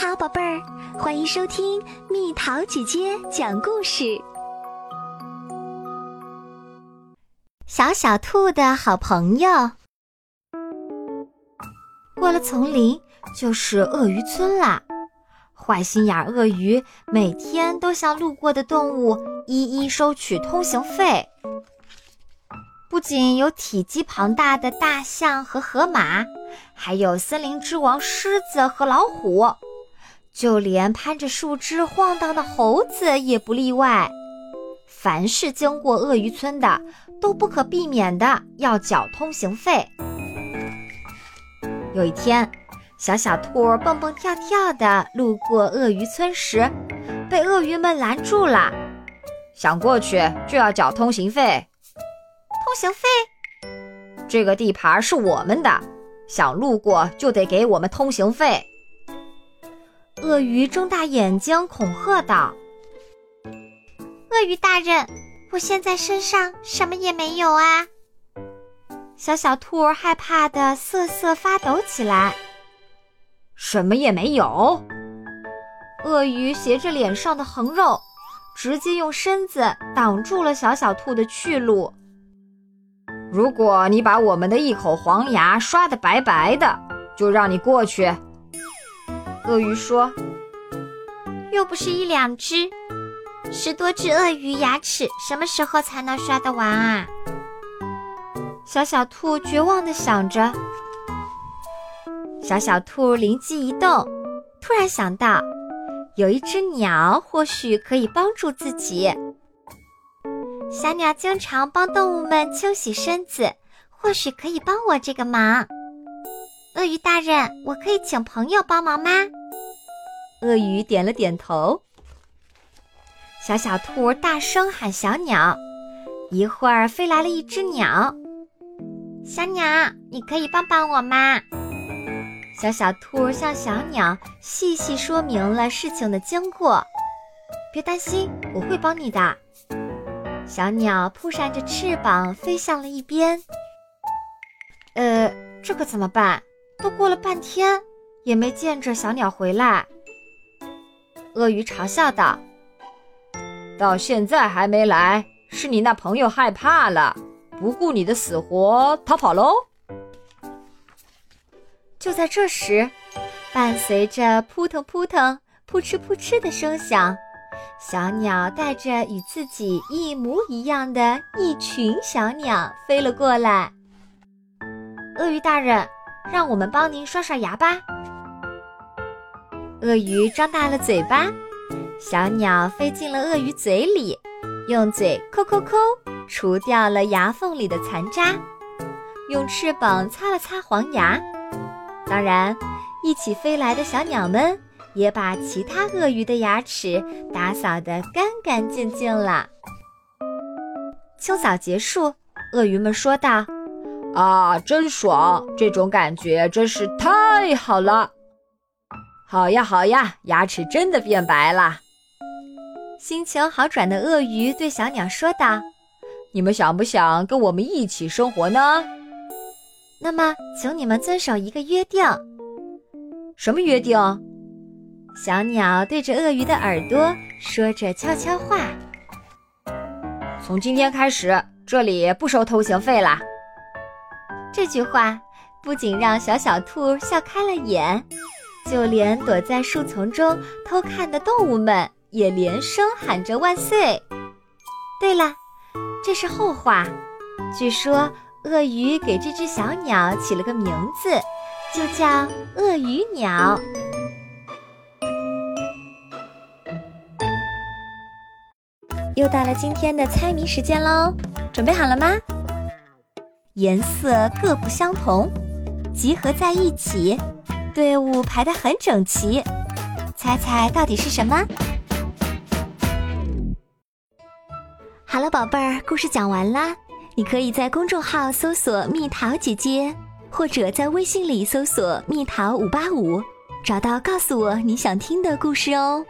好，宝贝儿，欢迎收听蜜桃姐姐讲故事。小小兔的好朋友，过了丛林就是鳄鱼村啦。坏心眼鳄鱼每天都向路过的动物一一收取通行费。不仅有体积庞大的大象和河马，还有森林之王狮子和老虎，就连攀着树枝晃荡的猴子也不例外。凡是经过鳄鱼村的，都不可避免的要缴通行费。有一天，小小兔蹦蹦跳跳的路过鳄鱼村时，被鳄鱼们拦住了。想过去就要缴通行费。通行费，这个地盘是我们的，想路过就得给我们通行费。鳄鱼睁大眼睛恐吓道：“鳄鱼大人，我现在身上什么也没有啊！”小小兔儿害怕的瑟瑟发抖起来。什么也没有？鳄鱼斜着脸上的横肉，直接用身子挡住了小小兔的去路。如果你把我们的一口黄牙刷得白白的，就让你过去。鳄鱼说：“又不是一两只，十多只鳄鱼牙齿，什么时候才能刷得完啊？”小小兔绝望地想着。小小兔灵机一动，突然想到，有一只鸟或许可以帮助自己。小鸟经常帮动物们清洗身子，或许可以帮我这个忙。鳄鱼大人，我可以请朋友帮忙吗？鳄鱼点了点头。小小兔大声喊：“小鸟！”一会儿飞来了一只鸟。小鸟，你可以帮帮我吗？小小兔向小鸟细细说明了事情的经过。别担心，我会帮你的。小鸟扑扇着翅膀飞向了一边。呃，这可怎么办？都过了半天，也没见着小鸟回来。鳄鱼嘲笑道：“到现在还没来，是你那朋友害怕了，不顾你的死活逃跑喽。”就在这时，伴随着扑腾扑腾、扑哧扑哧的声响。小鸟带着与自己一模一样的一群小鸟飞了过来。鳄鱼大人，让我们帮您刷刷牙吧。鳄鱼张大了嘴巴，小鸟飞进了鳄鱼嘴里，用嘴抠抠抠，除掉了牙缝里的残渣，用翅膀擦了擦黄牙。当然，一起飞来的小鸟们。也把其他鳄鱼的牙齿打扫得干干净净了。清扫结束，鳄鱼们说道：“啊，真爽！这种感觉真是太好了。好呀，好呀，牙齿真的变白了。”心情好转的鳄鱼对小鸟说道：“你们想不想跟我们一起生活呢？那么，请你们遵守一个约定。什么约定？”小鸟对着鳄鱼的耳朵说着悄悄话：“从今天开始，这里不收通行费啦。”这句话不仅让小小兔笑开了眼，就连躲在树丛中偷看的动物们也连声喊着万岁。对了，这是后话。据说鳄鱼给这只小鸟起了个名字，就叫鳄鱼鸟。又到了今天的猜谜时间喽，准备好了吗？颜色各不相同，集合在一起，队伍排得很整齐，猜猜到底是什么？好了，宝贝儿，故事讲完啦。你可以在公众号搜索“蜜桃姐姐”，或者在微信里搜索“蜜桃五八五”，找到告诉我你想听的故事哦。